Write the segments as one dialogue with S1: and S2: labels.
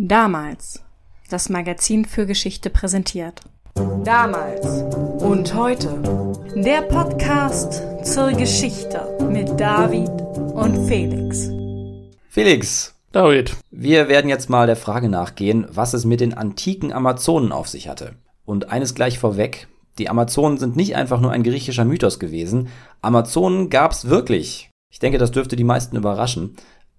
S1: Damals. Das Magazin für Geschichte präsentiert. Damals und heute. Der Podcast zur Geschichte mit David und Felix.
S2: Felix,
S3: David,
S2: wir werden jetzt mal der Frage nachgehen, was es mit den antiken Amazonen auf sich hatte. Und eines gleich vorweg, die Amazonen sind nicht einfach nur ein griechischer Mythos gewesen. Amazonen gab's wirklich. Ich denke, das dürfte die meisten überraschen.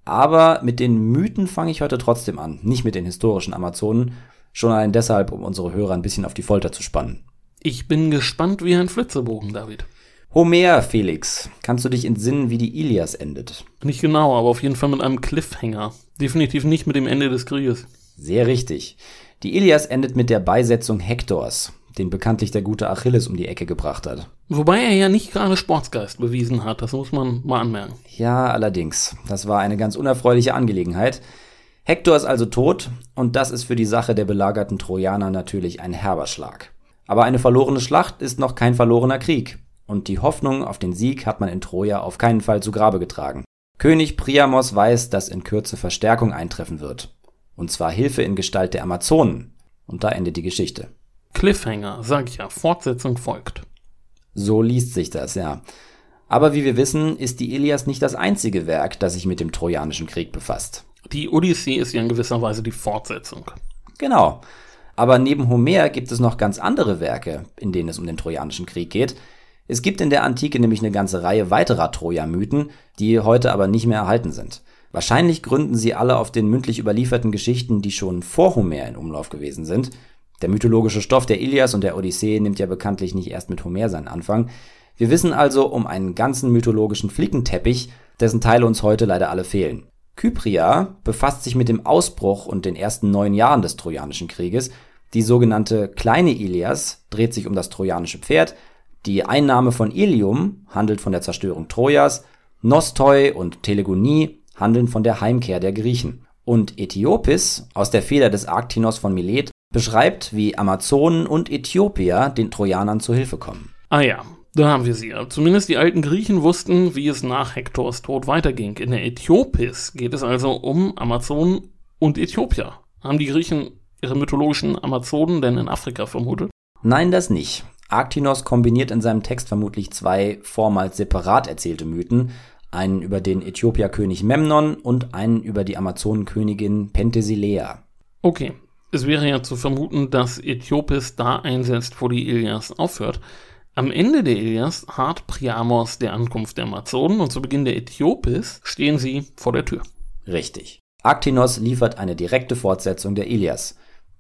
S2: Aber mit den Mythen fange ich heute trotzdem an, nicht mit den historischen Amazonen. Schon allein deshalb, um unsere Hörer ein bisschen auf die Folter zu spannen.
S3: ich bin gespannt wie ein Flitzebogen, David.
S2: Homer, Felix, kannst du dich entsinnen, wie die Ilias endet?
S3: Nicht genau, aber auf jeden Fall mit einem Cliffhanger. Definitiv nicht mit dem Ende des Krieges.
S2: Sehr richtig. Die Ilias endet mit der Beisetzung Hektors, den bekanntlich der gute Achilles um die Ecke gebracht hat.
S3: Wobei er ja nicht gerade Sportsgeist bewiesen hat, das muss man mal anmerken.
S2: Ja, allerdings. Das war eine ganz unerfreuliche Angelegenheit. Hektor ist also tot und das ist für die Sache der belagerten Trojaner natürlich ein herber Schlag. Aber eine verlorene Schlacht ist noch kein verlorener Krieg und die Hoffnung auf den Sieg hat man in Troja auf keinen Fall zu Grabe getragen. König Priamos weiß, dass in Kürze Verstärkung eintreffen wird. Und zwar Hilfe in Gestalt der Amazonen. Und da endet die Geschichte.
S3: Cliffhanger, sag ich ja, Fortsetzung folgt.
S2: So liest sich das, ja. Aber wie wir wissen, ist die Ilias nicht das einzige Werk, das sich mit dem Trojanischen Krieg befasst.
S3: Die Odyssee ist ja in gewisser Weise die Fortsetzung.
S2: Genau. Aber neben Homer gibt es noch ganz andere Werke, in denen es um den Trojanischen Krieg geht. Es gibt in der Antike nämlich eine ganze Reihe weiterer Troja-Mythen, die heute aber nicht mehr erhalten sind. Wahrscheinlich gründen sie alle auf den mündlich überlieferten Geschichten, die schon vor Homer in Umlauf gewesen sind. Der mythologische Stoff der Ilias und der Odyssee nimmt ja bekanntlich nicht erst mit Homer seinen Anfang. Wir wissen also um einen ganzen mythologischen Flickenteppich, dessen Teile uns heute leider alle fehlen. Kypria befasst sich mit dem Ausbruch und den ersten neun Jahren des Trojanischen Krieges. Die sogenannte kleine Ilias dreht sich um das trojanische Pferd. Die Einnahme von Ilium handelt von der Zerstörung Trojas. Nostoi und Telegonie handeln von der Heimkehr der Griechen. Und Äthiopis aus der Feder des Arktinos von Milet beschreibt, wie Amazonen und Äthiopier den Trojanern zu Hilfe kommen.
S3: Ah ja, da haben wir sie. Zumindest die alten Griechen wussten, wie es nach Hektors Tod weiterging. In der Äthiopis geht es also um Amazonen und Äthiopier. Haben die Griechen ihre mythologischen Amazonen denn in Afrika vermutet?
S2: Nein, das nicht. Arktinos kombiniert in seinem Text vermutlich zwei vormals separat erzählte Mythen, einen über den Äthiopierkönig Memnon und einen über die Amazonenkönigin Penthesilea.
S3: Okay, es wäre ja zu vermuten, dass Äthiopis da einsetzt, wo die Ilias aufhört. Am Ende der Ilias harrt Priamos der Ankunft der Amazonen und zu Beginn der Äthiopis stehen sie vor der Tür.
S2: Richtig. Arktinos liefert eine direkte Fortsetzung der Ilias.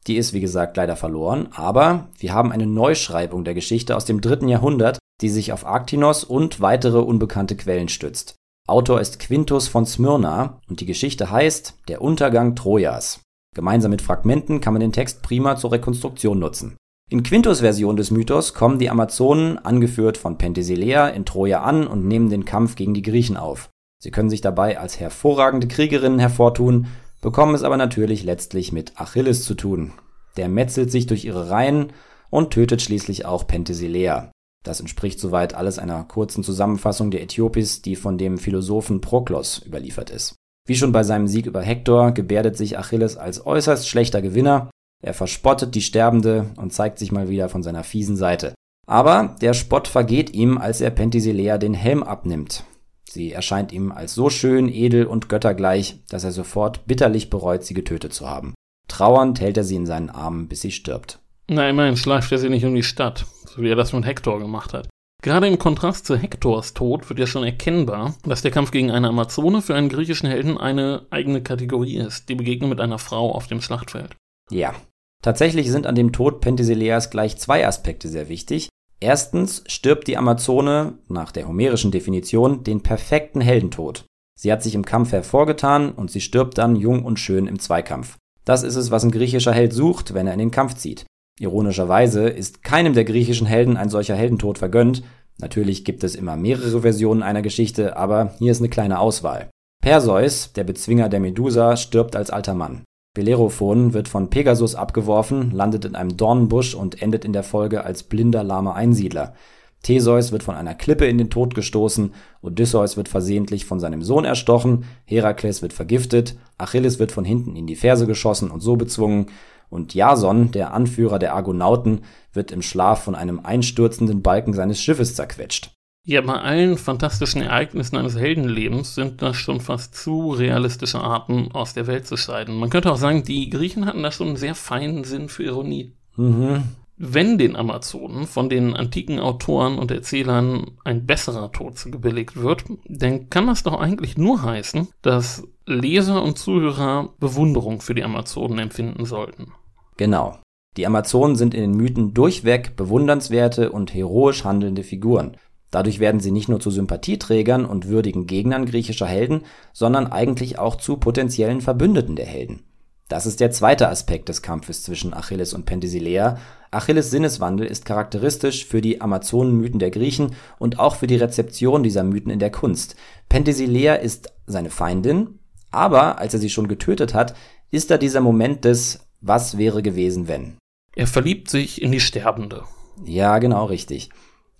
S2: Die ist, wie gesagt, leider verloren, aber wir haben eine Neuschreibung der Geschichte aus dem dritten Jahrhundert, die sich auf Arktinos und weitere unbekannte Quellen stützt. Autor ist Quintus von Smyrna und die Geschichte heißt Der Untergang Trojas. Gemeinsam mit Fragmenten kann man den Text prima zur Rekonstruktion nutzen. In Quintus Version des Mythos kommen die Amazonen, angeführt von Penthesilea, in Troja an und nehmen den Kampf gegen die Griechen auf. Sie können sich dabei als hervorragende Kriegerinnen hervortun, bekommen es aber natürlich letztlich mit Achilles zu tun. Der metzelt sich durch ihre Reihen und tötet schließlich auch Penthesilea. Das entspricht soweit alles einer kurzen Zusammenfassung der Äthiopis, die von dem Philosophen Proklos überliefert ist. Wie schon bei seinem Sieg über Hektor gebärdet sich Achilles als äußerst schlechter Gewinner, er verspottet die Sterbende und zeigt sich mal wieder von seiner fiesen Seite. Aber der Spott vergeht ihm, als er Penthesilea den Helm abnimmt. Sie erscheint ihm als so schön, edel und göttergleich, dass er sofort bitterlich bereut, sie getötet zu haben. Trauernd hält er sie in seinen Armen, bis sie stirbt.
S3: Na, immerhin schleift er sie nicht um die Stadt, so wie er das mit Hektor gemacht hat. Gerade im Kontrast zu Hektors Tod wird ja schon erkennbar, dass der Kampf gegen eine Amazone für einen griechischen Helden eine eigene Kategorie ist, die Begegnung mit einer Frau auf dem Schlachtfeld.
S2: Ja. Tatsächlich sind an dem Tod Penthesileas gleich zwei Aspekte sehr wichtig. Erstens stirbt die Amazone, nach der homerischen Definition, den perfekten Heldentod. Sie hat sich im Kampf hervorgetan und sie stirbt dann jung und schön im Zweikampf. Das ist es, was ein griechischer Held sucht, wenn er in den Kampf zieht. Ironischerweise ist keinem der griechischen Helden ein solcher Heldentod vergönnt. Natürlich gibt es immer mehrere Versionen einer Geschichte, aber hier ist eine kleine Auswahl. Perseus, der Bezwinger der Medusa, stirbt als alter Mann. Bellerophon wird von Pegasus abgeworfen, landet in einem Dornenbusch und endet in der Folge als blinder, lahmer Einsiedler. Theseus wird von einer Klippe in den Tod gestoßen, Odysseus wird versehentlich von seinem Sohn erstochen, Herakles wird vergiftet, Achilles wird von hinten in die Ferse geschossen und so bezwungen, und Jason, der Anführer der Argonauten, wird im Schlaf von einem einstürzenden Balken seines Schiffes zerquetscht.
S3: Ja, bei allen fantastischen Ereignissen eines Heldenlebens sind das schon fast zu realistische Arten, aus der Welt zu scheiden. Man könnte auch sagen, die Griechen hatten da schon einen sehr feinen Sinn für Ironie.
S2: Mhm.
S3: Wenn den Amazonen von den antiken Autoren und Erzählern ein besserer Tod gebilligt wird, dann kann das doch eigentlich nur heißen, dass Leser und Zuhörer Bewunderung für die Amazonen empfinden sollten.
S2: Genau. Die Amazonen sind in den Mythen durchweg bewundernswerte und heroisch handelnde Figuren. Dadurch werden sie nicht nur zu Sympathieträgern und würdigen Gegnern griechischer Helden, sondern eigentlich auch zu potenziellen Verbündeten der Helden. Das ist der zweite Aspekt des Kampfes zwischen Achilles und Penthesilea. Achilles Sinneswandel ist charakteristisch für die Amazonenmythen der Griechen und auch für die Rezeption dieser Mythen in der Kunst. Penthesilea ist seine Feindin, aber als er sie schon getötet hat, ist da dieser Moment des Was wäre gewesen, wenn.
S3: Er verliebt sich in die Sterbende.
S2: Ja, genau richtig.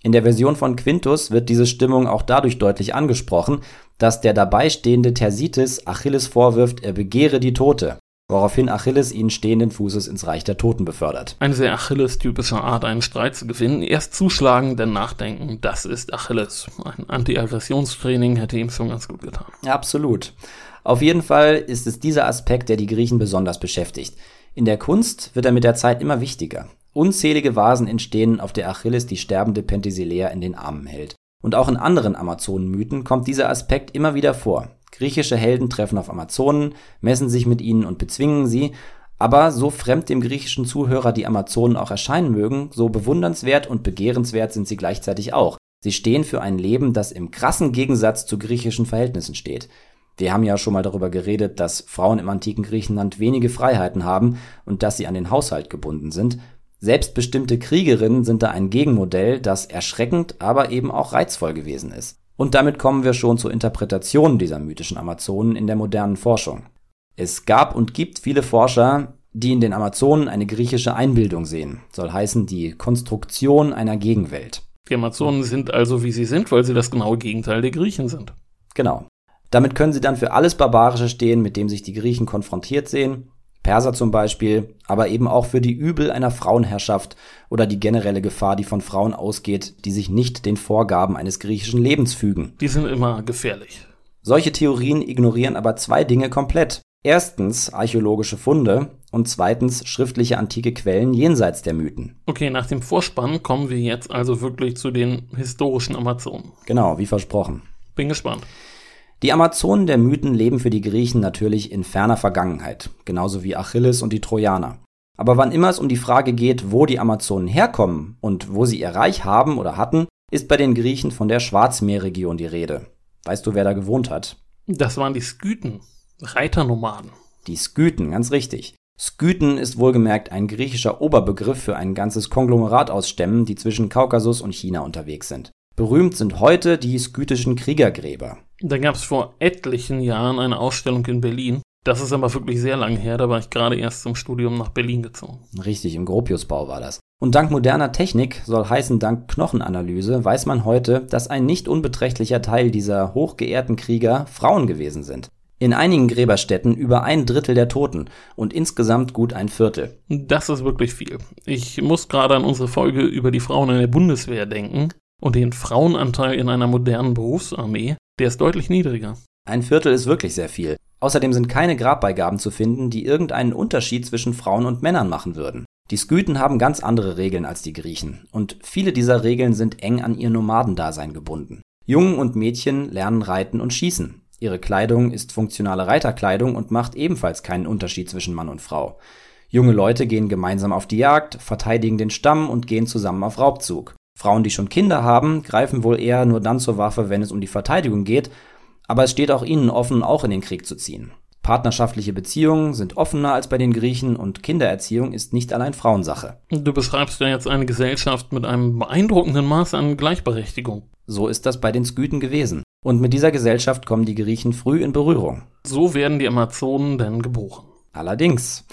S2: In der Version von Quintus wird diese Stimmung auch dadurch deutlich angesprochen, dass der dabeistehende Thersites Achilles vorwirft, er begehre die Tote, woraufhin Achilles ihn stehenden Fußes ins Reich der Toten befördert.
S3: Eine sehr Achilles-typische Art, einen Streit zu gewinnen. Erst zuschlagen, dann nachdenken. Das ist Achilles. Ein Anti-Aggressionstraining hätte ihm schon ganz gut getan.
S2: Absolut. Auf jeden Fall ist es dieser Aspekt, der die Griechen besonders beschäftigt. In der Kunst wird er mit der Zeit immer wichtiger. Unzählige Vasen entstehen, auf der Achilles die sterbende Penthesilea in den Armen hält. Und auch in anderen Amazonenmythen kommt dieser Aspekt immer wieder vor. Griechische Helden treffen auf Amazonen, messen sich mit ihnen und bezwingen sie, aber so fremd dem griechischen Zuhörer die Amazonen auch erscheinen mögen, so bewundernswert und begehrenswert sind sie gleichzeitig auch. Sie stehen für ein Leben, das im krassen Gegensatz zu griechischen Verhältnissen steht. Wir haben ja schon mal darüber geredet, dass Frauen im antiken Griechenland wenige Freiheiten haben und dass sie an den Haushalt gebunden sind. Selbstbestimmte Kriegerinnen sind da ein Gegenmodell, das erschreckend, aber eben auch reizvoll gewesen ist. Und damit kommen wir schon zur Interpretation dieser mythischen Amazonen in der modernen Forschung. Es gab und gibt viele Forscher, die in den Amazonen eine griechische Einbildung sehen, soll heißen die Konstruktion einer Gegenwelt.
S3: Die Amazonen sind also wie sie sind, weil sie das genaue Gegenteil der Griechen sind.
S2: Genau. Damit können sie dann für alles Barbarische stehen, mit dem sich die Griechen konfrontiert sehen, Perser zum Beispiel, aber eben auch für die Übel einer Frauenherrschaft oder die generelle Gefahr, die von Frauen ausgeht, die sich nicht den Vorgaben eines griechischen Lebens fügen.
S3: Die sind immer gefährlich.
S2: Solche Theorien ignorieren aber zwei Dinge komplett. Erstens archäologische Funde und zweitens schriftliche antike Quellen jenseits der Mythen.
S3: Okay, nach dem Vorspann kommen wir jetzt also wirklich zu den historischen Amazonen.
S2: Genau, wie versprochen.
S3: Bin gespannt.
S2: Die Amazonen der Mythen leben für die Griechen natürlich in ferner Vergangenheit, genauso wie Achilles und die Trojaner. Aber wann immer es um die Frage geht, wo die Amazonen herkommen und wo sie ihr Reich haben oder hatten, ist bei den Griechen von der Schwarzmeerregion die Rede. Weißt du, wer da gewohnt hat?
S3: Das waren die Skythen, Reiternomaden.
S2: Die Skythen, ganz richtig. Skythen ist wohlgemerkt ein griechischer Oberbegriff für ein ganzes Konglomerat aus Stämmen, die zwischen Kaukasus und China unterwegs sind. Berühmt sind heute die skythischen Kriegergräber.
S3: Da gab es vor etlichen Jahren eine Ausstellung in Berlin. Das ist aber wirklich sehr lange her, da war ich gerade erst zum Studium nach Berlin gezogen.
S2: Richtig, im Gropiusbau war das. Und dank moderner Technik, soll heißen dank Knochenanalyse, weiß man heute, dass ein nicht unbeträchtlicher Teil dieser hochgeehrten Krieger Frauen gewesen sind. In einigen Gräberstätten über ein Drittel der Toten und insgesamt gut ein Viertel.
S3: Das ist wirklich viel. Ich muss gerade an unsere Folge über die Frauen in der Bundeswehr denken und den Frauenanteil in einer modernen Berufsarmee, der ist deutlich niedriger.
S2: Ein Viertel ist wirklich sehr viel. Außerdem sind keine Grabbeigaben zu finden, die irgendeinen Unterschied zwischen Frauen und Männern machen würden. Die Skythen haben ganz andere Regeln als die Griechen, und viele dieser Regeln sind eng an ihr Nomadendasein gebunden. Jungen und Mädchen lernen reiten und schießen. Ihre Kleidung ist funktionale Reiterkleidung und macht ebenfalls keinen Unterschied zwischen Mann und Frau. Junge Leute gehen gemeinsam auf die Jagd, verteidigen den Stamm und gehen zusammen auf Raubzug. Frauen, die schon Kinder haben, greifen wohl eher nur dann zur Waffe, wenn es um die Verteidigung geht, aber es steht auch ihnen offen, auch in den Krieg zu ziehen. Partnerschaftliche Beziehungen sind offener als bei den Griechen und Kindererziehung ist nicht allein Frauensache.
S3: Du beschreibst ja jetzt eine Gesellschaft mit einem beeindruckenden Maß an Gleichberechtigung.
S2: So ist das bei den Skythen gewesen. Und mit dieser Gesellschaft kommen die Griechen früh in Berührung.
S3: So werden die Amazonen denn geboren.
S2: Allerdings.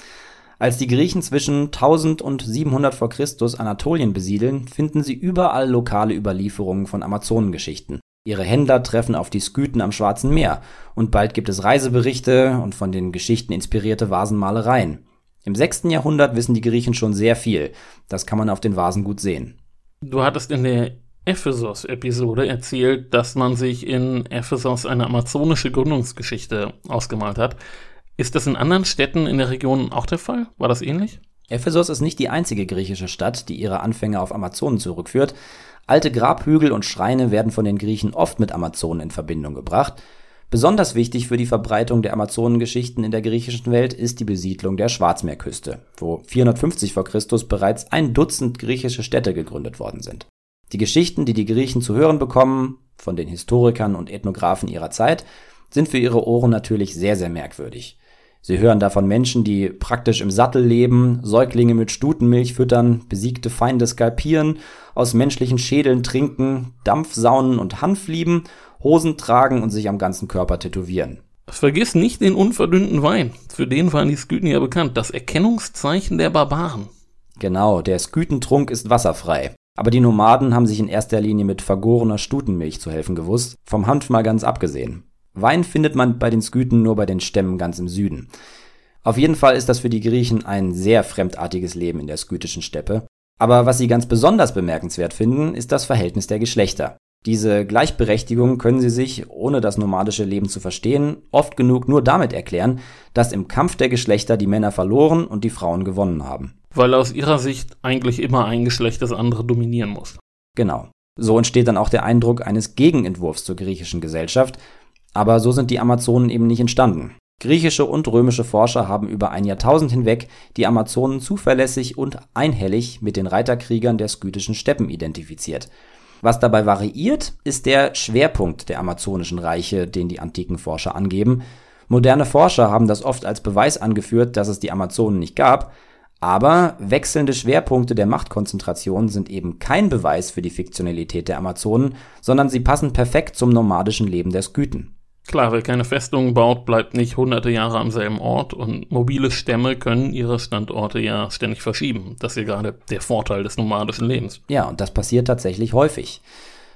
S2: Als die Griechen zwischen 1000 und 700 vor Christus Anatolien besiedeln, finden sie überall lokale Überlieferungen von Amazonengeschichten. Ihre Händler treffen auf die Skythen am Schwarzen Meer und bald gibt es Reiseberichte und von den Geschichten inspirierte Vasenmalereien. Im 6. Jahrhundert wissen die Griechen schon sehr viel. Das kann man auf den Vasen gut sehen.
S3: Du hattest in der Ephesos-Episode erzählt, dass man sich in Ephesos eine amazonische Gründungsgeschichte ausgemalt hat. Ist das in anderen Städten in der Region auch der Fall? War das ähnlich?
S2: Ephesos ist nicht die einzige griechische Stadt, die ihre Anfänge auf Amazonen zurückführt. Alte Grabhügel und Schreine werden von den Griechen oft mit Amazonen in Verbindung gebracht. Besonders wichtig für die Verbreitung der Amazonengeschichten in der griechischen Welt ist die Besiedlung der Schwarzmeerküste, wo 450 v. Chr. bereits ein Dutzend griechische Städte gegründet worden sind. Die Geschichten, die die Griechen zu hören bekommen, von den Historikern und Ethnographen ihrer Zeit, sind für ihre Ohren natürlich sehr, sehr merkwürdig. Sie hören davon Menschen, die praktisch im Sattel leben, Säuglinge mit Stutenmilch füttern, besiegte Feinde skalpieren, aus menschlichen Schädeln trinken, Dampfsaunen und Hanf lieben, Hosen tragen und sich am ganzen Körper tätowieren.
S3: Vergiss nicht den unverdünnten Wein. Für den waren die Skythen ja bekannt. Das Erkennungszeichen der Barbaren.
S2: Genau, der Skythentrunk ist wasserfrei. Aber die Nomaden haben sich in erster Linie mit vergorener Stutenmilch zu helfen gewusst, vom Hanf mal ganz abgesehen. Wein findet man bei den Skythen nur bei den Stämmen ganz im Süden. Auf jeden Fall ist das für die Griechen ein sehr fremdartiges Leben in der skythischen Steppe. Aber was sie ganz besonders bemerkenswert finden, ist das Verhältnis der Geschlechter. Diese Gleichberechtigung können sie sich, ohne das nomadische Leben zu verstehen, oft genug nur damit erklären, dass im Kampf der Geschlechter die Männer verloren und die Frauen gewonnen haben.
S3: Weil aus ihrer Sicht eigentlich immer ein Geschlecht das andere dominieren muss.
S2: Genau. So entsteht dann auch der Eindruck eines Gegenentwurfs zur griechischen Gesellschaft, aber so sind die Amazonen eben nicht entstanden. Griechische und römische Forscher haben über ein Jahrtausend hinweg die Amazonen zuverlässig und einhellig mit den Reiterkriegern der skythischen Steppen identifiziert. Was dabei variiert, ist der Schwerpunkt der amazonischen Reiche, den die antiken Forscher angeben. Moderne Forscher haben das oft als Beweis angeführt, dass es die Amazonen nicht gab, aber wechselnde Schwerpunkte der Machtkonzentration sind eben kein Beweis für die Fiktionalität der Amazonen, sondern sie passen perfekt zum nomadischen Leben der Skythen.
S3: Klar, wer keine Festungen baut, bleibt nicht hunderte Jahre am selben Ort und mobile Stämme können ihre Standorte ja ständig verschieben. Das ist ja gerade der Vorteil des nomadischen Lebens.
S2: Ja, und das passiert tatsächlich häufig.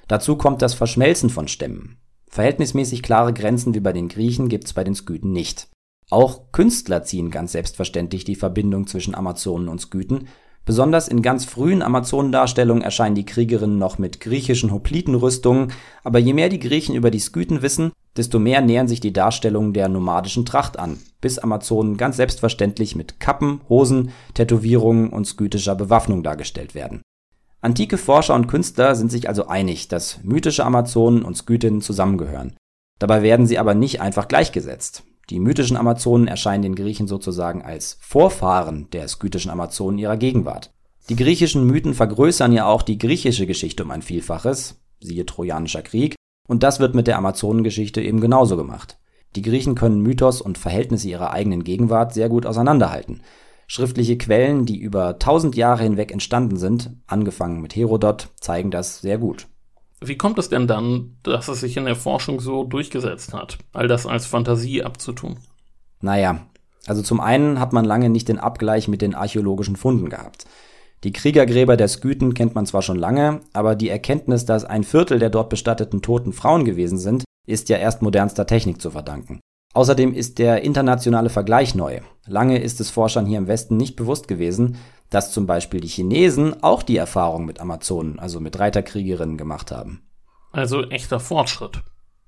S2: Dazu kommt das Verschmelzen von Stämmen. Verhältnismäßig klare Grenzen wie bei den Griechen gibt's bei den Skythen nicht. Auch Künstler ziehen ganz selbstverständlich die Verbindung zwischen Amazonen und Skythen, Besonders in ganz frühen Amazonendarstellungen erscheinen die Kriegerinnen noch mit griechischen Hoplitenrüstungen, aber je mehr die Griechen über die Skythen wissen, desto mehr nähern sich die Darstellungen der nomadischen Tracht an, bis Amazonen ganz selbstverständlich mit Kappen, Hosen, Tätowierungen und skythischer Bewaffnung dargestellt werden. Antike Forscher und Künstler sind sich also einig, dass mythische Amazonen und Skythinnen zusammengehören. Dabei werden sie aber nicht einfach gleichgesetzt. Die mythischen Amazonen erscheinen den Griechen sozusagen als Vorfahren der skythischen Amazonen ihrer Gegenwart. Die griechischen Mythen vergrößern ja auch die griechische Geschichte um ein Vielfaches, siehe Trojanischer Krieg, und das wird mit der Amazonengeschichte eben genauso gemacht. Die Griechen können Mythos und Verhältnisse ihrer eigenen Gegenwart sehr gut auseinanderhalten. Schriftliche Quellen, die über tausend Jahre hinweg entstanden sind, angefangen mit Herodot, zeigen das sehr gut.
S3: Wie kommt es denn dann, dass es sich in der Forschung so durchgesetzt hat, all das als Fantasie abzutun?
S2: Naja, also zum einen hat man lange nicht den Abgleich mit den archäologischen Funden gehabt. Die Kriegergräber der Skythen kennt man zwar schon lange, aber die Erkenntnis, dass ein Viertel der dort bestatteten toten Frauen gewesen sind, ist ja erst modernster Technik zu verdanken. Außerdem ist der internationale Vergleich neu. Lange ist es Forschern hier im Westen nicht bewusst gewesen, dass zum Beispiel die Chinesen auch die Erfahrung mit Amazonen, also mit Reiterkriegerinnen gemacht haben.
S3: Also echter Fortschritt.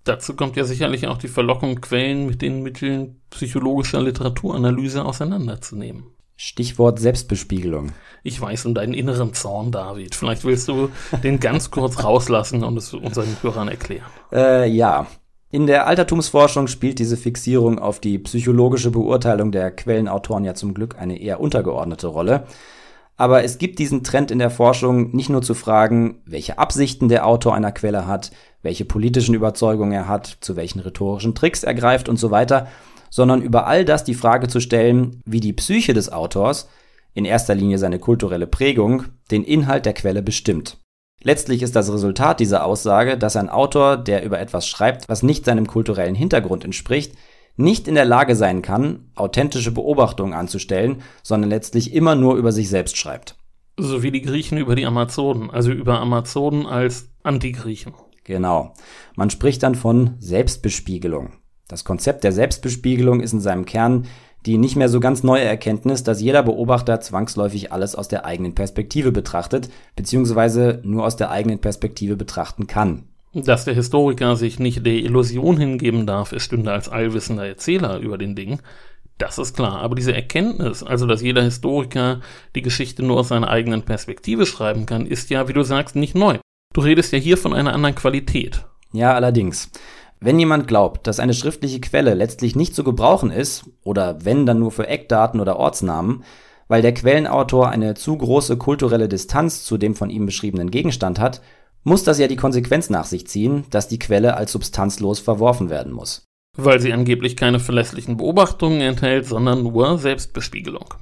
S3: Dazu kommt ja sicherlich auch die Verlockung, Quellen mit den Mitteln psychologischer Literaturanalyse auseinanderzunehmen.
S2: Stichwort Selbstbespiegelung.
S3: Ich weiß um deinen inneren Zorn, David. Vielleicht willst du den ganz kurz rauslassen und es unseren Hörern erklären.
S2: Äh, ja. In der Altertumsforschung spielt diese Fixierung auf die psychologische Beurteilung der Quellenautoren ja zum Glück eine eher untergeordnete Rolle. Aber es gibt diesen Trend in der Forschung nicht nur zu fragen, welche Absichten der Autor einer Quelle hat, welche politischen Überzeugungen er hat, zu welchen rhetorischen Tricks er greift und so weiter, sondern über all das die Frage zu stellen, wie die Psyche des Autors, in erster Linie seine kulturelle Prägung, den Inhalt der Quelle bestimmt. Letztlich ist das Resultat dieser Aussage, dass ein Autor, der über etwas schreibt, was nicht seinem kulturellen Hintergrund entspricht, nicht in der Lage sein kann, authentische Beobachtungen anzustellen, sondern letztlich immer nur über sich selbst schreibt.
S3: So wie die Griechen über die Amazonen, also über Amazonen als Antigriechen.
S2: Genau. Man spricht dann von Selbstbespiegelung. Das Konzept der Selbstbespiegelung ist in seinem Kern die nicht mehr so ganz neue Erkenntnis, dass jeder Beobachter zwangsläufig alles aus der eigenen Perspektive betrachtet, beziehungsweise nur aus der eigenen Perspektive betrachten kann.
S3: Dass der Historiker sich nicht der Illusion hingeben darf, er stünde als allwissender Erzähler über den Ding, das ist klar. Aber diese Erkenntnis, also dass jeder Historiker die Geschichte nur aus seiner eigenen Perspektive schreiben kann, ist ja, wie du sagst, nicht neu. Du redest ja hier von einer anderen Qualität.
S2: Ja, allerdings. Wenn jemand glaubt, dass eine schriftliche Quelle letztlich nicht zu gebrauchen ist, oder wenn dann nur für Eckdaten oder Ortsnamen, weil der Quellenautor eine zu große kulturelle Distanz zu dem von ihm beschriebenen Gegenstand hat, muss das ja die Konsequenz nach sich ziehen, dass die Quelle als substanzlos verworfen werden muss.
S3: Weil sie angeblich keine verlässlichen Beobachtungen enthält, sondern nur Selbstbespiegelung.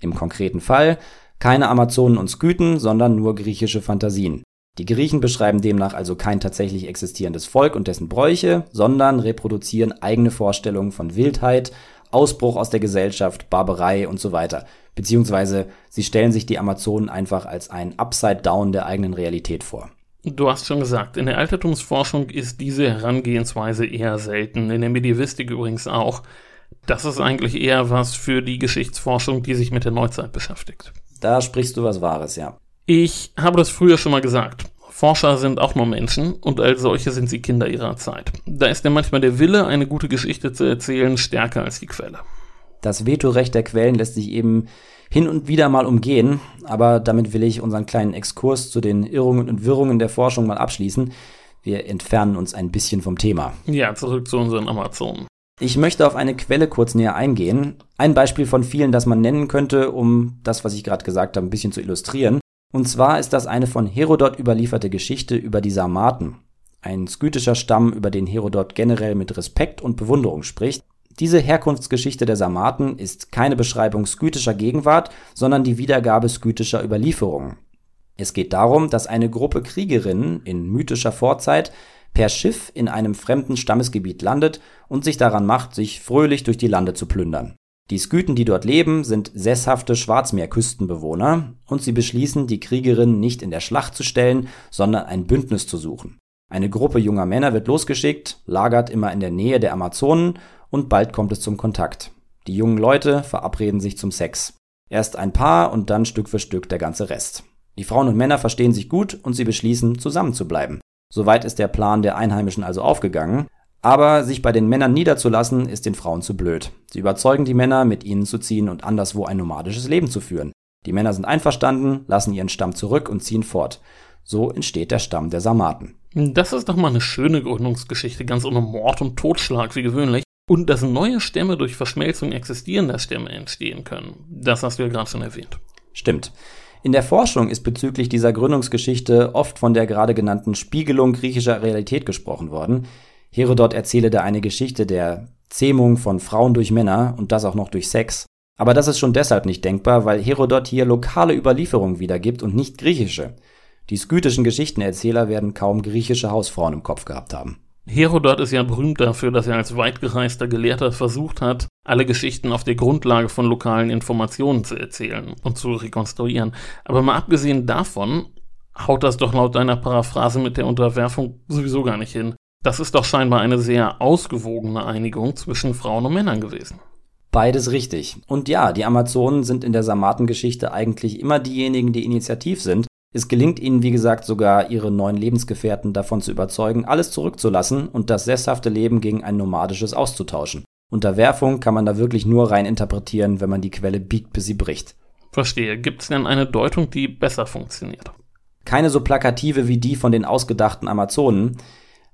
S2: Im konkreten Fall keine Amazonen und Skythen, sondern nur griechische Fantasien. Die Griechen beschreiben demnach also kein tatsächlich existierendes Volk und dessen Bräuche, sondern reproduzieren eigene Vorstellungen von Wildheit, Ausbruch aus der Gesellschaft, Barbarei und so weiter. Beziehungsweise sie stellen sich die Amazonen einfach als ein Upside-Down der eigenen Realität vor.
S3: Du hast schon gesagt, in der Altertumsforschung ist diese Herangehensweise eher selten, in der Medievistik übrigens auch. Das ist eigentlich eher was für die Geschichtsforschung, die sich mit der Neuzeit beschäftigt.
S2: Da sprichst du was Wahres, ja.
S3: Ich habe das früher schon mal gesagt. Forscher sind auch nur Menschen und als solche sind sie Kinder ihrer Zeit. Da ist ja manchmal der Wille, eine gute Geschichte zu erzählen, stärker als die Quelle.
S2: Das Vetorecht der Quellen lässt sich eben hin und wieder mal umgehen, aber damit will ich unseren kleinen Exkurs zu den Irrungen und Wirrungen der Forschung mal abschließen. Wir entfernen uns ein bisschen vom Thema.
S3: Ja, zurück zu unseren Amazonen.
S2: Ich möchte auf eine Quelle kurz näher eingehen. Ein Beispiel von vielen, das man nennen könnte, um das, was ich gerade gesagt habe, ein bisschen zu illustrieren. Und zwar ist das eine von Herodot überlieferte Geschichte über die Sarmaten, ein skytischer Stamm, über den Herodot generell mit Respekt und Bewunderung spricht. Diese Herkunftsgeschichte der Sarmaten ist keine Beschreibung skytischer Gegenwart, sondern die Wiedergabe skytischer Überlieferungen. Es geht darum, dass eine Gruppe Kriegerinnen in mythischer Vorzeit per Schiff in einem fremden Stammesgebiet landet und sich daran macht, sich fröhlich durch die Lande zu plündern. Die Skythen, die dort leben, sind sesshafte Schwarzmeerküstenbewohner und sie beschließen, die Kriegerinnen nicht in der Schlacht zu stellen, sondern ein Bündnis zu suchen. Eine Gruppe junger Männer wird losgeschickt, lagert immer in der Nähe der Amazonen und bald kommt es zum Kontakt. Die jungen Leute verabreden sich zum Sex. Erst ein Paar und dann Stück für Stück der ganze Rest. Die Frauen und Männer verstehen sich gut und sie beschließen, zusammenzubleiben. Soweit ist der Plan der Einheimischen also aufgegangen, aber sich bei den Männern niederzulassen, ist den Frauen zu blöd. Sie überzeugen die Männer, mit ihnen zu ziehen und anderswo ein nomadisches Leben zu führen. Die Männer sind einverstanden, lassen ihren Stamm zurück und ziehen fort. So entsteht der Stamm der Sarmaten.
S3: Das ist doch mal eine schöne Gründungsgeschichte, ganz ohne Mord und Totschlag wie gewöhnlich. Und dass neue Stämme durch Verschmelzung existierender Stämme entstehen können. Das hast du ja gerade schon erwähnt.
S2: Stimmt. In der Forschung ist bezüglich dieser Gründungsgeschichte oft von der gerade genannten Spiegelung griechischer Realität gesprochen worden. Herodot erzähle da eine Geschichte der Zähmung von Frauen durch Männer und das auch noch durch Sex. Aber das ist schon deshalb nicht denkbar, weil Herodot hier lokale Überlieferungen wiedergibt und nicht griechische. Die skytischen Geschichtenerzähler werden kaum griechische Hausfrauen im Kopf gehabt haben.
S3: Herodot ist ja berühmt dafür, dass er als weitgereister Gelehrter versucht hat, alle Geschichten auf der Grundlage von lokalen Informationen zu erzählen und zu rekonstruieren. Aber mal abgesehen davon haut das doch laut deiner Paraphrase mit der Unterwerfung sowieso gar nicht hin. Das ist doch scheinbar eine sehr ausgewogene Einigung zwischen Frauen und Männern gewesen.
S2: Beides richtig. Und ja, die Amazonen sind in der Sarmatengeschichte eigentlich immer diejenigen, die initiativ sind. Es gelingt ihnen, wie gesagt, sogar ihre neuen Lebensgefährten davon zu überzeugen, alles zurückzulassen und das sesshafte Leben gegen ein nomadisches auszutauschen. Unterwerfung kann man da wirklich nur rein interpretieren, wenn man die Quelle biegt, bis sie bricht.
S3: Verstehe. Gibt es denn eine Deutung, die besser funktioniert?
S2: Keine so plakative wie die von den ausgedachten Amazonen.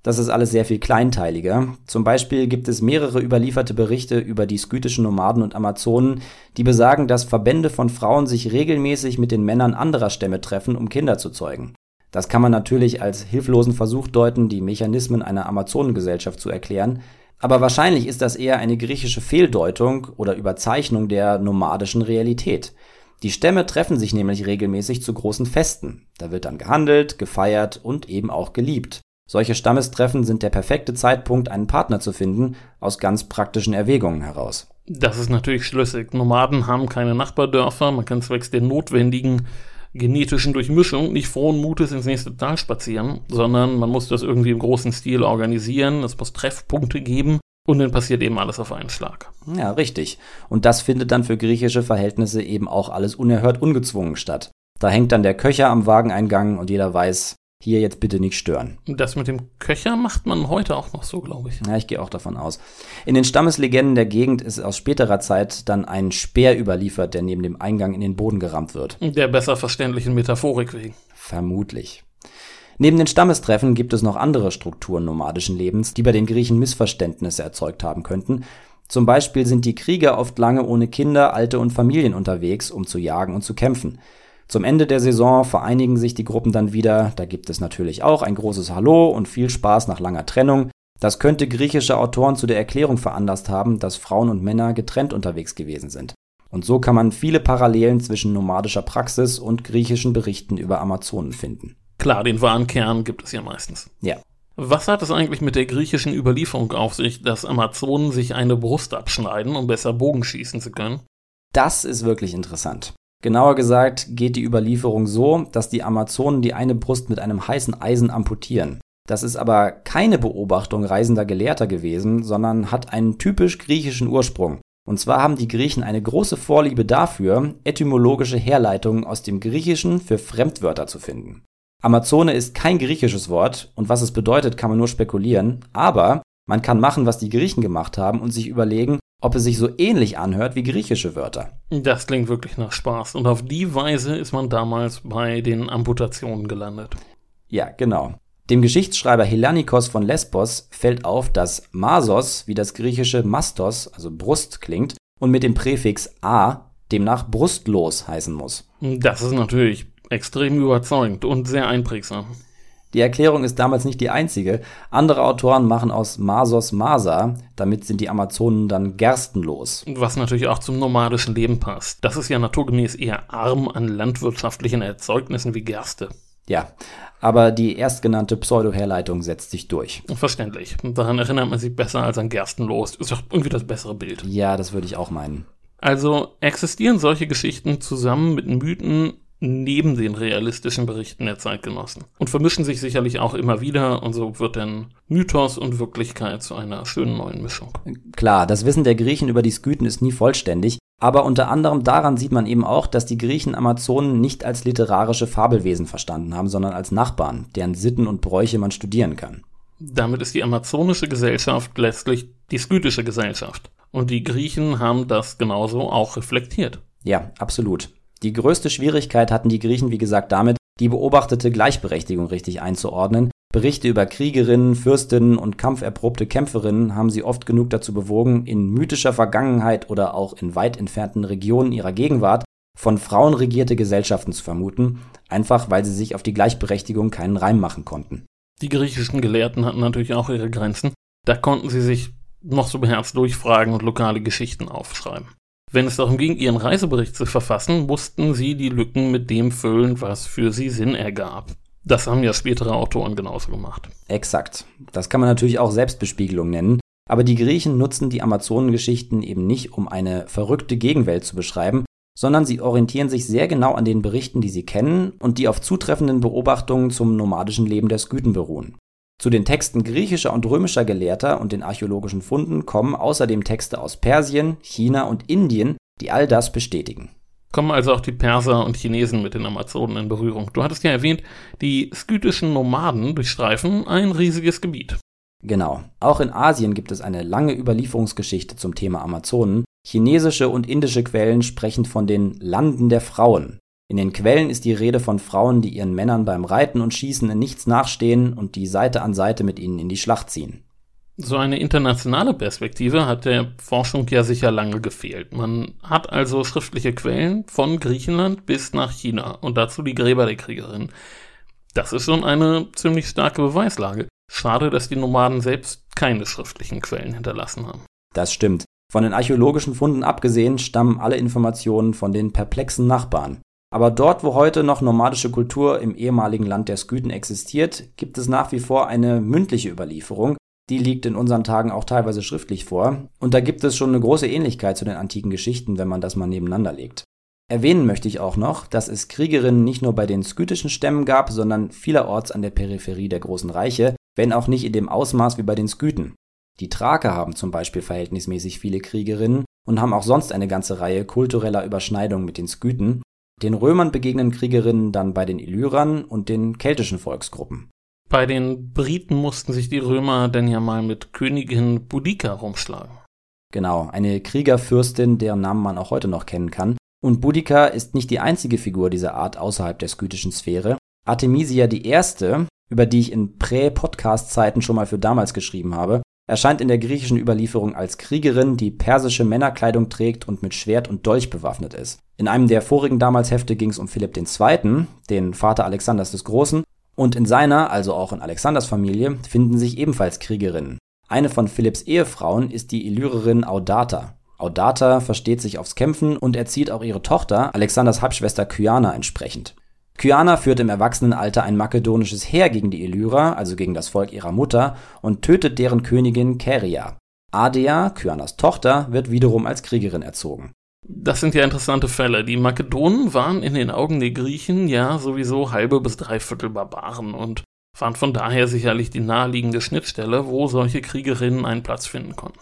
S2: Das ist alles sehr viel kleinteiliger. Zum Beispiel gibt es mehrere überlieferte Berichte über die skytischen Nomaden und Amazonen, die besagen, dass Verbände von Frauen sich regelmäßig mit den Männern anderer Stämme treffen, um Kinder zu zeugen. Das kann man natürlich als hilflosen Versuch deuten, die Mechanismen einer Amazonengesellschaft zu erklären, aber wahrscheinlich ist das eher eine griechische Fehldeutung oder Überzeichnung der nomadischen Realität. Die Stämme treffen sich nämlich regelmäßig zu großen Festen. Da wird dann gehandelt, gefeiert und eben auch geliebt. Solche Stammestreffen sind der perfekte Zeitpunkt, einen Partner zu finden, aus ganz praktischen Erwägungen heraus.
S3: Das ist natürlich schlüssig. Nomaden haben keine Nachbardörfer, man kann zwecks der notwendigen genetischen Durchmischung nicht frohen Mutes ins nächste Tal spazieren, sondern man muss das irgendwie im großen Stil organisieren, es muss Treffpunkte geben und dann passiert eben alles auf einen Schlag.
S2: Ja, richtig. Und das findet dann für griechische Verhältnisse eben auch alles unerhört ungezwungen statt. Da hängt dann der Köcher am Wageneingang und jeder weiß, hier jetzt bitte nicht stören.
S3: Das mit dem Köcher macht man heute auch noch so, glaube ich.
S2: Ja, ich gehe auch davon aus. In den Stammeslegenden der Gegend ist aus späterer Zeit dann ein Speer überliefert, der neben dem Eingang in den Boden gerammt wird.
S3: Der besser verständlichen Metaphorik wegen.
S2: Vermutlich. Neben den Stammestreffen gibt es noch andere Strukturen nomadischen Lebens, die bei den Griechen Missverständnisse erzeugt haben könnten. Zum Beispiel sind die Krieger oft lange ohne Kinder, Alte und Familien unterwegs, um zu jagen und zu kämpfen. Zum Ende der Saison vereinigen sich die Gruppen dann wieder. Da gibt es natürlich auch ein großes Hallo und viel Spaß nach langer Trennung. Das könnte griechische Autoren zu der Erklärung veranlasst haben, dass Frauen und Männer getrennt unterwegs gewesen sind. Und so kann man viele Parallelen zwischen nomadischer Praxis und griechischen Berichten über Amazonen finden.
S3: Klar, den wahren Kern gibt es ja meistens.
S2: Ja.
S3: Was hat es eigentlich mit der griechischen Überlieferung auf sich, dass Amazonen sich eine Brust abschneiden, um besser Bogen schießen zu können?
S2: Das ist wirklich interessant. Genauer gesagt geht die Überlieferung so, dass die Amazonen die eine Brust mit einem heißen Eisen amputieren. Das ist aber keine Beobachtung reisender Gelehrter gewesen, sondern hat einen typisch griechischen Ursprung. Und zwar haben die Griechen eine große Vorliebe dafür, etymologische Herleitungen aus dem Griechischen für Fremdwörter zu finden. Amazone ist kein griechisches Wort und was es bedeutet, kann man nur spekulieren, aber man kann machen, was die Griechen gemacht haben und sich überlegen, ob es sich so ähnlich anhört wie griechische Wörter.
S3: Das klingt wirklich nach Spaß. Und auf die Weise ist man damals bei den Amputationen gelandet.
S2: Ja, genau. Dem Geschichtsschreiber Helanikos von Lesbos fällt auf, dass Masos wie das griechische Mastos, also Brust, klingt und mit dem Präfix a demnach brustlos heißen muss.
S3: Das ist natürlich extrem überzeugend und sehr einprägsam.
S2: Die Erklärung ist damals nicht die einzige. Andere Autoren machen aus Masos Masa, damit sind die Amazonen dann gerstenlos.
S3: Was natürlich auch zum nomadischen Leben passt. Das ist ja naturgemäß eher arm an landwirtschaftlichen Erzeugnissen wie Gerste.
S2: Ja, aber die erstgenannte Pseudo-Herleitung setzt sich durch.
S3: Verständlich. Daran erinnert man sich besser als an Gerstenlos. Ist doch irgendwie das bessere Bild.
S2: Ja, das würde ich auch meinen.
S3: Also existieren solche Geschichten zusammen mit Mythen neben den realistischen Berichten der Zeitgenossen und vermischen sich sicherlich auch immer wieder und so wird dann Mythos und Wirklichkeit zu einer schönen neuen Mischung.
S2: Klar, das Wissen der Griechen über die Skythen ist nie vollständig, aber unter anderem daran sieht man eben auch, dass die Griechen Amazonen nicht als literarische Fabelwesen verstanden haben, sondern als Nachbarn, deren Sitten und Bräuche man studieren kann.
S3: Damit ist die amazonische Gesellschaft letztlich die skytische Gesellschaft. Und die Griechen haben das genauso auch reflektiert.
S2: Ja, absolut. Die größte Schwierigkeit hatten die Griechen, wie gesagt, damit, die beobachtete Gleichberechtigung richtig einzuordnen. Berichte über Kriegerinnen, Fürstinnen und kampferprobte Kämpferinnen haben sie oft genug dazu bewogen, in mythischer Vergangenheit oder auch in weit entfernten Regionen ihrer Gegenwart von Frauen regierte Gesellschaften zu vermuten, einfach weil sie sich auf die Gleichberechtigung keinen Reim machen konnten.
S3: Die griechischen Gelehrten hatten natürlich auch ihre Grenzen. Da konnten sie sich noch so beherzt durchfragen und lokale Geschichten aufschreiben. Wenn es darum ging, ihren Reisebericht zu verfassen, mussten sie die Lücken mit dem füllen, was für sie Sinn ergab. Das haben ja spätere Autoren genauso gemacht.
S2: Exakt. Das kann man natürlich auch Selbstbespiegelung nennen. Aber die Griechen nutzen die Amazonengeschichten eben nicht, um eine verrückte Gegenwelt zu beschreiben, sondern sie orientieren sich sehr genau an den Berichten, die sie kennen und die auf zutreffenden Beobachtungen zum nomadischen Leben der Skythen beruhen. Zu den Texten griechischer und römischer Gelehrter und den archäologischen Funden kommen außerdem Texte aus Persien, China und Indien, die all das bestätigen.
S3: Kommen also auch die Perser und Chinesen mit den Amazonen in Berührung. Du hattest ja erwähnt, die skytischen Nomaden durchstreifen ein riesiges Gebiet.
S2: Genau. Auch in Asien gibt es eine lange Überlieferungsgeschichte zum Thema Amazonen. Chinesische und indische Quellen sprechen von den Landen der Frauen. In den Quellen ist die Rede von Frauen, die ihren Männern beim Reiten und Schießen in nichts nachstehen und die Seite an Seite mit ihnen in die Schlacht ziehen.
S3: So eine internationale Perspektive hat der Forschung ja sicher lange gefehlt. Man hat also schriftliche Quellen von Griechenland bis nach China und dazu die Gräber der Kriegerin. Das ist schon eine ziemlich starke Beweislage. Schade, dass die Nomaden selbst keine schriftlichen Quellen hinterlassen haben.
S2: Das stimmt. Von den archäologischen Funden abgesehen stammen alle Informationen von den perplexen Nachbarn. Aber dort, wo heute noch nomadische Kultur im ehemaligen Land der Skythen existiert, gibt es nach wie vor eine mündliche Überlieferung. Die liegt in unseren Tagen auch teilweise schriftlich vor. Und da gibt es schon eine große Ähnlichkeit zu den antiken Geschichten, wenn man das mal nebeneinander legt. Erwähnen möchte ich auch noch, dass es Kriegerinnen nicht nur bei den skythischen Stämmen gab, sondern vielerorts an der Peripherie der großen Reiche, wenn auch nicht in dem Ausmaß wie bei den Skythen. Die Thraker haben zum Beispiel verhältnismäßig viele Kriegerinnen und haben auch sonst eine ganze Reihe kultureller Überschneidungen mit den Skythen. Den Römern begegnen Kriegerinnen dann bei den Illyrern und den keltischen Volksgruppen.
S3: Bei den Briten mussten sich die Römer denn ja mal mit Königin Boudica rumschlagen.
S2: Genau, eine Kriegerfürstin, deren Namen man auch heute noch kennen kann. Und Boudica ist nicht die einzige Figur dieser Art außerhalb der skythischen Sphäre. Artemisia die Erste, über die ich in Prä-Podcast-Zeiten schon mal für damals geschrieben habe, erscheint in der griechischen Überlieferung als Kriegerin, die persische Männerkleidung trägt und mit Schwert und Dolch bewaffnet ist. In einem der vorigen damals Hefte ging es um Philipp II., den Vater Alexanders des Großen, und in seiner, also auch in Alexanders Familie, finden sich ebenfalls Kriegerinnen. Eine von Philipps Ehefrauen ist die Illyrerin Audata. Audata versteht sich aufs Kämpfen und erzieht auch ihre Tochter, Alexanders Halbschwester Kyana, entsprechend. Kyana führt im Erwachsenenalter ein makedonisches Heer gegen die Illyrer, also gegen das Volk ihrer Mutter, und tötet deren Königin Caria. Adea, Kyanas Tochter, wird wiederum als Kriegerin erzogen.
S3: Das sind ja interessante Fälle. Die Makedonen waren in den Augen der Griechen ja sowieso halbe bis dreiviertel Barbaren und waren von daher sicherlich die naheliegende Schnittstelle, wo solche Kriegerinnen einen Platz finden konnten.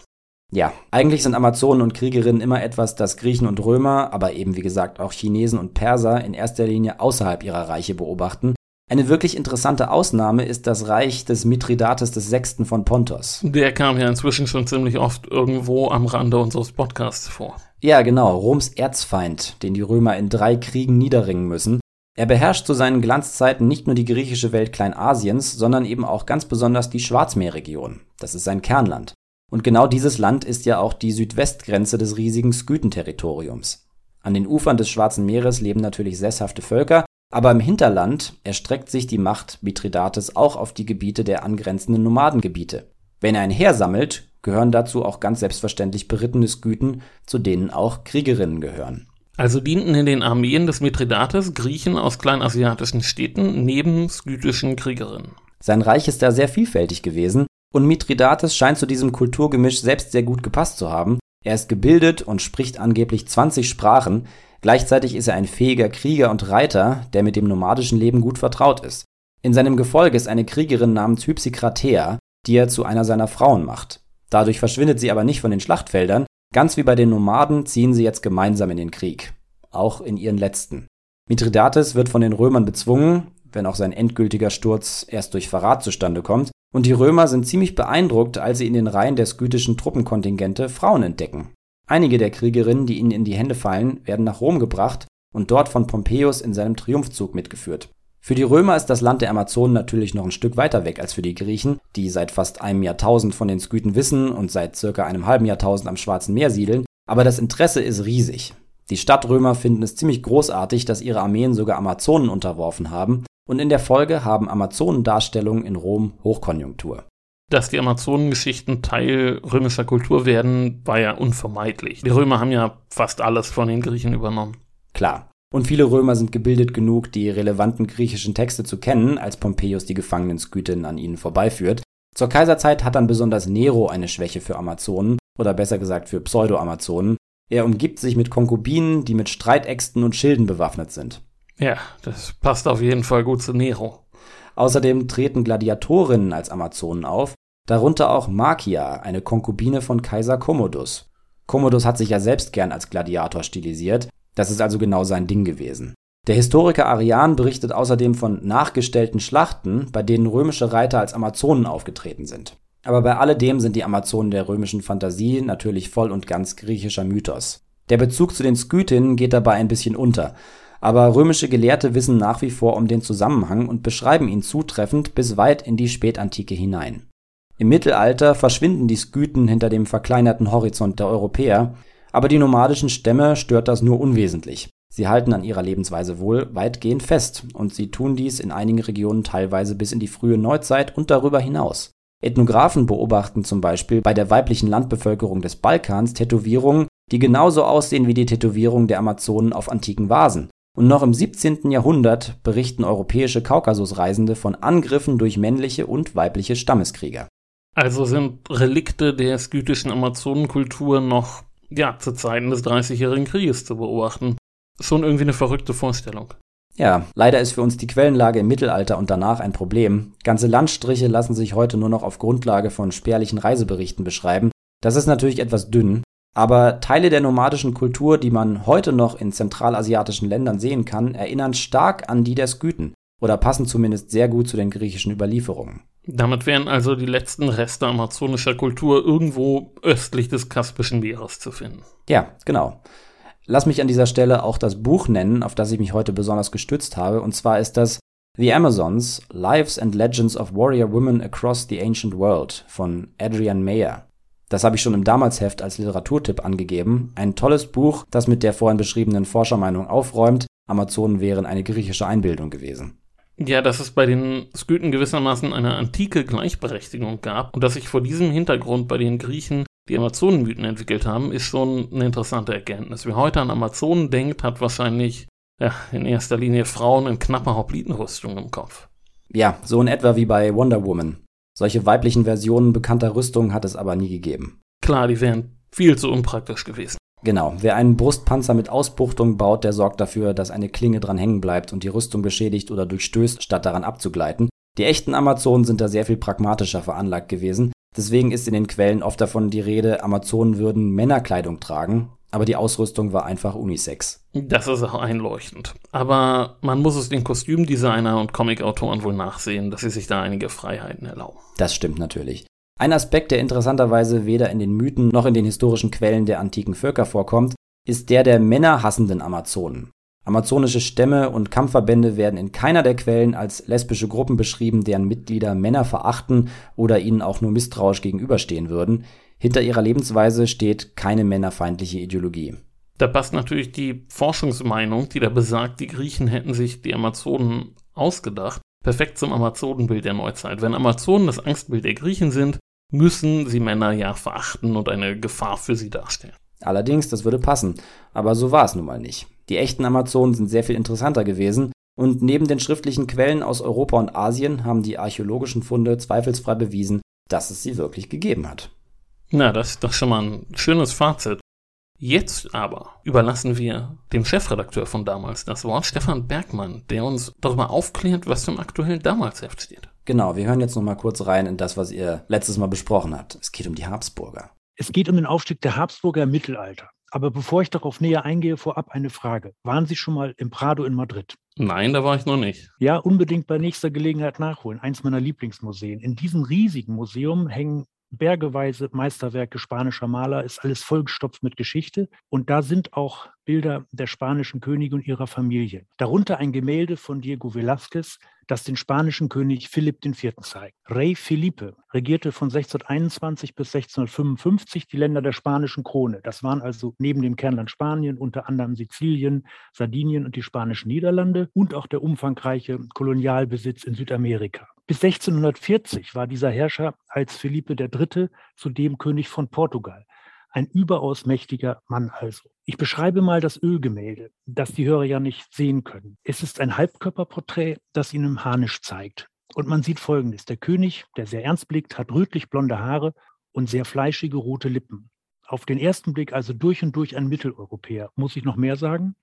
S2: Ja, eigentlich sind Amazonen und Kriegerinnen immer etwas, das Griechen und Römer, aber eben wie gesagt auch Chinesen und Perser in erster Linie außerhalb ihrer Reiche beobachten. Eine wirklich interessante Ausnahme ist das Reich des Mithridates VI. von Pontos.
S3: Der kam ja inzwischen schon ziemlich oft irgendwo am Rande unseres Podcasts vor.
S2: Ja, genau, Roms Erzfeind, den die Römer in drei Kriegen niederringen müssen. Er beherrscht zu seinen Glanzzeiten nicht nur die griechische Welt Kleinasiens, sondern eben auch ganz besonders die Schwarzmeerregion. Das ist sein Kernland. Und genau dieses Land ist ja auch die Südwestgrenze des riesigen Skythen-Territoriums. An den Ufern des Schwarzen Meeres leben natürlich sesshafte Völker, aber im Hinterland erstreckt sich die Macht Mithridates auch auf die Gebiete der angrenzenden Nomadengebiete. Wenn er ein Heer sammelt, gehören dazu auch ganz selbstverständlich berittene Skythen, zu denen auch Kriegerinnen gehören.
S3: Also dienten in den Armeen des Mithridates Griechen aus kleinasiatischen Städten neben skythischen Kriegerinnen.
S2: Sein Reich ist da sehr vielfältig gewesen und Mithridates scheint zu diesem Kulturgemisch selbst sehr gut gepasst zu haben. Er ist gebildet und spricht angeblich 20 Sprachen. Gleichzeitig ist er ein fähiger Krieger und Reiter, der mit dem nomadischen Leben gut vertraut ist. In seinem Gefolge ist eine Kriegerin namens Hypsikratea, die er zu einer seiner Frauen macht. Dadurch verschwindet sie aber nicht von den Schlachtfeldern. Ganz wie bei den Nomaden ziehen sie jetzt gemeinsam in den Krieg. Auch in ihren letzten. Mithridates wird von den Römern bezwungen, wenn auch sein endgültiger Sturz erst durch Verrat zustande kommt, und die Römer sind ziemlich beeindruckt, als sie in den Reihen der skythischen Truppenkontingente Frauen entdecken. Einige der Kriegerinnen, die ihnen in die Hände fallen, werden nach Rom gebracht und dort von Pompeius in seinem Triumphzug mitgeführt. Für die Römer ist das Land der Amazonen natürlich noch ein Stück weiter weg als für die Griechen, die seit fast einem Jahrtausend von den Skythen wissen und seit circa einem halben Jahrtausend am Schwarzen Meer siedeln, aber das Interesse ist riesig. Die Stadtrömer finden es ziemlich großartig, dass ihre Armeen sogar Amazonen unterworfen haben und in der Folge haben Amazonendarstellungen in Rom Hochkonjunktur.
S3: Dass die Amazonengeschichten Teil römischer Kultur werden, war ja unvermeidlich. Die Römer haben ja fast alles von den Griechen übernommen.
S2: Klar. Und viele Römer sind gebildet genug, die relevanten griechischen Texte zu kennen, als Pompeius die gefangenen Skythen an ihnen vorbeiführt. Zur Kaiserzeit hat dann besonders Nero eine Schwäche für Amazonen, oder besser gesagt für Pseudo-Amazonen. Er umgibt sich mit Konkubinen, die mit Streitäxten und Schilden bewaffnet sind.
S3: Ja, das passt auf jeden Fall gut zu Nero.
S2: Außerdem treten Gladiatorinnen als Amazonen auf, darunter auch Markia, eine Konkubine von Kaiser Commodus. Commodus hat sich ja selbst gern als Gladiator stilisiert, das ist also genau sein Ding gewesen. Der Historiker Arian berichtet außerdem von nachgestellten Schlachten, bei denen römische Reiter als Amazonen aufgetreten sind. Aber bei alledem sind die Amazonen der römischen Fantasie natürlich voll und ganz griechischer Mythos. Der Bezug zu den Skythinnen geht dabei ein bisschen unter aber römische Gelehrte wissen nach wie vor um den Zusammenhang und beschreiben ihn zutreffend bis weit in die Spätantike hinein. Im Mittelalter verschwinden die Skythen hinter dem verkleinerten Horizont der Europäer, aber die nomadischen Stämme stört das nur unwesentlich. Sie halten an ihrer Lebensweise wohl weitgehend fest, und sie tun dies in einigen Regionen teilweise bis in die frühe Neuzeit und darüber hinaus. Ethnographen beobachten zum Beispiel bei der weiblichen Landbevölkerung des Balkans Tätowierungen, die genauso aussehen wie die Tätowierungen der Amazonen auf antiken Vasen Und noch im 17. Jahrhundert berichten europäische Kaukasusreisende von Angriffen durch männliche und weibliche Stammeskrieger.
S3: Also sind Relikte der skythischen Amazonenkultur noch, ja, zu Zeiten des Dreißigjährigen Krieges zu beobachten. Schon irgendwie eine verrückte Vorstellung.
S2: Ja, leider ist für uns die Quellenlage im Mittelalter und danach ein Problem. Ganze Landstriche lassen sich heute nur noch auf Grundlage von spärlichen Reiseberichten beschreiben. Das ist natürlich etwas dünn, aber Teile der nomadischen Kultur, die man heute noch in zentralasiatischen Ländern sehen kann, erinnern stark an die der Skythen oder passen zumindest sehr gut zu den griechischen Überlieferungen.
S3: Damit wären also die letzten Reste amazonischer Kultur irgendwo östlich des Kaspischen Meeres zu finden.
S2: Ja, genau. Lass mich an dieser Stelle auch das Buch nennen, auf das ich mich heute besonders gestützt habe, und zwar ist das The Amazons: Lives and Legends of Warrior Women Across the Ancient World von Adrian Mayer. Das habe ich schon im Damalsheft als Literaturtipp angegeben. Ein tolles Buch, das mit der vorhin beschriebenen Forschermeinung aufräumt. Amazonen wären eine griechische Einbildung gewesen.
S3: Ja, dass es bei den Skythen gewissermaßen eine antike Gleichberechtigung gab und dass sich vor diesem Hintergrund bei den Griechen die Amazonenmythen entwickelt haben, ist schon eine interessante Erkenntnis. Wer heute an Amazonen denkt, hat wahrscheinlich ja, in erster Linie Frauen in knapper Hoplitenrüstung im Kopf.
S2: Ja, so in etwa wie bei Wonder Woman. Solche weiblichen Versionen bekannter Rüstungen hat es aber nie gegeben.
S3: Klar, die wären viel zu unpraktisch gewesen.
S2: Genau, wer einen Brustpanzer mit Ausbuchtung baut, der sorgt dafür, dass eine Klinge dran hängen bleibt und die Rüstung beschädigt oder durchstößt, statt daran abzugleiten. Die echten Amazonen sind da sehr viel pragmatischer veranlagt gewesen. Deswegen ist in den Quellen oft davon die Rede, Amazonen würden Männerkleidung tragen, aber die Ausrüstung war einfach Unisex.
S3: Das ist auch einleuchtend. Aber man muss es den Kostümdesigner und Comicautoren wohl nachsehen, dass sie sich da einige Freiheiten erlauben.
S2: Das stimmt natürlich. Ein Aspekt, der interessanterweise weder in den Mythen noch in den historischen Quellen der antiken Völker vorkommt, ist der der männerhassenden Amazonen. Amazonische Stämme und Kampfverbände werden in keiner der Quellen als lesbische Gruppen beschrieben, deren Mitglieder Männer verachten oder ihnen auch nur misstrauisch gegenüberstehen würden. Hinter ihrer Lebensweise steht keine männerfeindliche Ideologie.
S3: Da passt natürlich die Forschungsmeinung, die da besagt, die Griechen hätten sich die Amazonen ausgedacht, perfekt zum Amazonenbild der Neuzeit. Wenn Amazonen das Angstbild der Griechen sind, müssen sie Männer ja verachten und eine Gefahr für sie darstellen.
S2: Allerdings, das würde passen. Aber so war es nun mal nicht. Die echten Amazonen sind sehr viel interessanter gewesen und neben den schriftlichen Quellen aus Europa und Asien haben die archäologischen Funde zweifelsfrei bewiesen, dass es sie wirklich gegeben hat.
S3: Na, das ist doch schon mal ein schönes Fazit. Jetzt aber überlassen wir dem Chefredakteur von damals das Wort, Stefan Bergmann, der uns darüber aufklärt, was im aktuellen Damalsheft steht.
S2: Genau, wir hören jetzt noch mal kurz rein in das, was ihr letztes Mal besprochen habt. Es geht um die Habsburger.
S4: Es geht um den Aufstieg der Habsburger im Mittelalter. Aber bevor ich darauf näher eingehe, vorab eine Frage. Waren Sie schon mal im Prado in Madrid?
S3: Nein, da war ich noch nicht.
S4: Ja, unbedingt bei nächster Gelegenheit nachholen. Eins meiner Lieblingsmuseen. In diesem riesigen Museum hängen bergeweise Meisterwerke spanischer Maler, ist alles vollgestopft mit Geschichte. Und da sind auch Bilder der spanischen Könige und ihrer Familie. Darunter ein Gemälde von Diego Velázquez, das den spanischen König Philipp IV. zeigt. Rey Felipe regierte von 1621 bis 1655 die Länder der spanischen Krone. Das waren also neben dem Kernland Spanien unter anderem Sizilien, Sardinien und die spanischen Niederlande und auch der umfangreiche Kolonialbesitz in Südamerika. Bis 1640 war dieser Herrscher als Philippe III. zudem König von Portugal. Ein überaus mächtiger Mann also. Ich beschreibe mal das Ölgemälde, das die Hörer ja nicht sehen können. Es ist ein Halbkörperporträt, das ihn im Harnisch zeigt. Und man sieht Folgendes. Der König, der sehr ernst blickt, hat rötlich blonde Haare und sehr fleischige rote Lippen. Auf den ersten Blick also durch und durch ein Mitteleuropäer. Muss ich noch mehr sagen?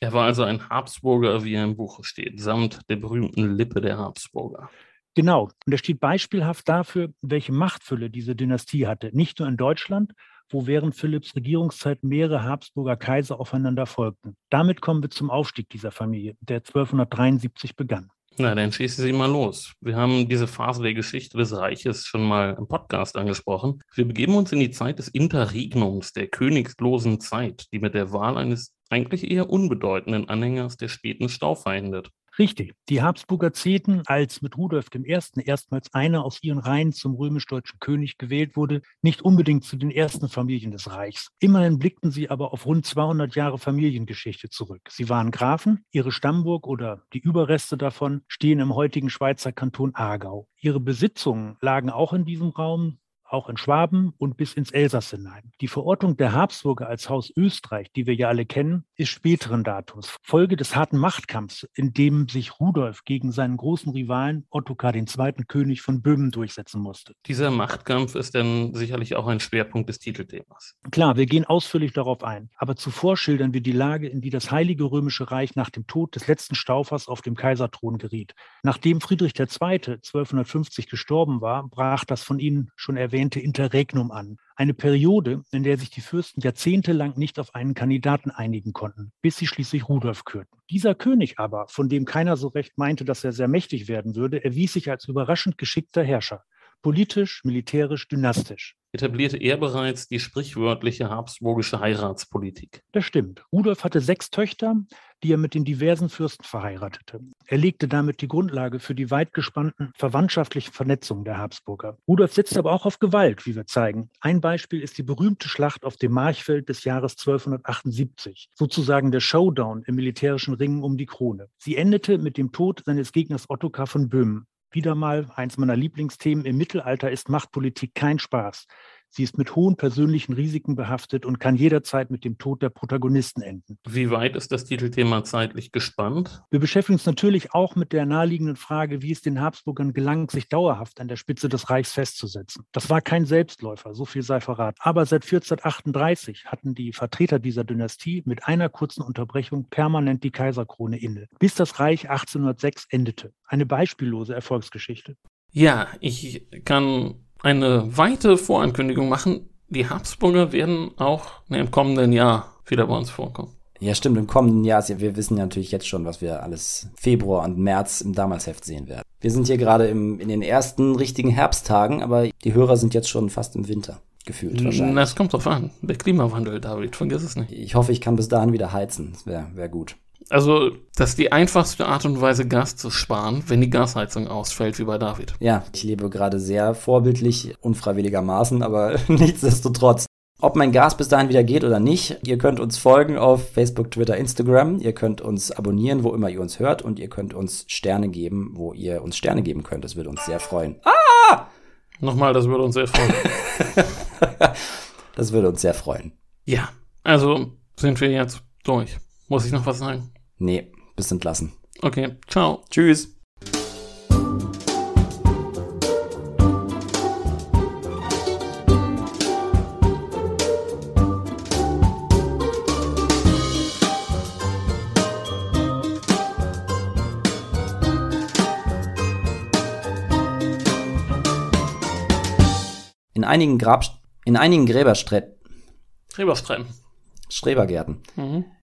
S3: Er war also ein Habsburger, wie er im Buche steht, samt der berühmten Lippe der Habsburger.
S4: Genau. Und er steht beispielhaft dafür, welche Machtfülle diese Dynastie hatte. Nicht nur in Deutschland, wo während Philipps Regierungszeit mehrere Habsburger Kaiser aufeinander folgten. Damit kommen wir zum Aufstieg dieser Familie, der 1273 begann.
S3: Na, dann schießen Sie mal los. Wir haben diese Phase der Geschichte des Reiches schon mal im Podcast angesprochen. Wir begeben uns in die Zeit des Interregnums, der königslosen Zeit, die mit der Wahl eines eigentlich eher unbedeutenden Anhängers der späten Staufer endet.
S4: Richtig. Die Habsburger zählten, als mit Rudolf I. erstmals einer aus ihren Reihen zum römisch-deutschen König gewählt wurde, nicht unbedingt zu den ersten Familien des Reichs. Immerhin blickten sie aber auf rund 200 Jahre Familiengeschichte zurück. Sie waren Grafen, ihre Stammburg oder die Überreste davon stehen im heutigen Schweizer Kanton Aargau. Ihre Besitzungen lagen auch in diesem Raum, auch in Schwaben und bis ins Elsass hinein. Die Verortung der Habsburger als Haus Österreich, die wir ja alle kennen, ist späteren Datums, Folge des harten Machtkampfs, in dem sich Rudolf gegen seinen großen Rivalen Ottokar II., König von Böhmen, durchsetzen musste.
S3: Dieser Machtkampf ist dann sicherlich auch ein Schwerpunkt des Titelthemas.
S4: Klar, wir gehen ausführlich darauf ein, aber zuvor schildern wir die Lage, in die das Heilige Römische Reich nach dem Tod des letzten Staufers auf dem Kaiserthron geriet. Nachdem Friedrich II. 1250 gestorben war, brach das von Ihnen schon erwähnte Interregnum an. Eine Periode, in der sich die Fürsten jahrzehntelang nicht auf einen Kandidaten einigen konnten, bis sie schließlich Rudolf kürten. Dieser König aber, von dem keiner so recht meinte, dass er sehr mächtig werden würde, erwies sich als überraschend geschickter Herrscher. Politisch, militärisch, dynastisch
S3: etablierte er bereits die sprichwörtliche habsburgische Heiratspolitik.
S4: Das stimmt. Rudolf hatte sechs Töchter, die er mit den diversen Fürsten verheiratete. Er legte damit die Grundlage für die weit gespannten verwandtschaftlichen Vernetzungen der Habsburger. Rudolf setzte aber auch auf Gewalt, wie wir zeigen. Ein Beispiel ist die berühmte Schlacht auf dem Marchfeld des Jahres 1278, sozusagen der Showdown im militärischen Ringen um die Krone. Sie endete mit dem Tod seines Gegners Ottokar von Böhmen. Wieder mal eins meiner Lieblingsthemen. Im Mittelalter ist Machtpolitik kein Spaß. Sie ist mit hohen persönlichen Risiken behaftet und kann jederzeit mit dem Tod der Protagonisten enden.
S3: Wie weit ist das Titelthema zeitlich gespannt?
S4: Wir beschäftigen uns natürlich auch mit der naheliegenden Frage, wie es den Habsburgern gelang, sich dauerhaft an der Spitze des Reichs festzusetzen. Das war kein Selbstläufer, so viel sei verraten. Aber seit 1438 hatten die Vertreter dieser Dynastie mit einer kurzen Unterbrechung permanent die Kaiserkrone inne, bis das Reich 1806 endete. Eine beispiellose Erfolgsgeschichte.
S3: Ja, ich kann eine weite Vorankündigung machen. Die Habsburger werden auch im kommenden Jahr wieder bei uns vorkommen.
S2: Ja, stimmt. Im kommenden Jahr, wir wissen ja natürlich jetzt schon, was wir alles Februar und März im Damalsheft sehen werden. Wir sind hier gerade im, in den ersten richtigen Herbsttagen, aber die Hörer sind jetzt schon fast im Winter gefühlt
S3: wahrscheinlich. Das kommt drauf an. Der Klimawandel, David, vergiss es nicht.
S2: Ich hoffe, ich kann bis dahin wieder heizen. Das wäre wär gut.
S3: Also, das ist die einfachste Art und Weise, Gas zu sparen, wenn die Gasheizung ausfällt, wie bei David.
S2: Ja, ich lebe gerade sehr vorbildlich, unfreiwilligermaßen, aber nichtsdestotrotz. Ob mein Gas bis dahin wieder geht oder nicht, ihr könnt uns folgen auf Facebook, Twitter, Instagram. Ihr könnt uns abonnieren, wo immer ihr uns hört. Und ihr könnt uns Sterne geben, wo ihr uns Sterne geben könnt. Das würde uns sehr freuen.
S3: Ah! Nochmal, das würde uns sehr freuen.
S2: das würde uns sehr freuen.
S3: Ja, also sind wir jetzt durch. Muss ich noch was sagen?
S2: Nee, bist entlassen.
S3: Okay, ciao.
S2: Tschüss. In einigen Grab in einigen Gräbersträten
S3: Gräbersträten
S2: Strebergärten. Mhm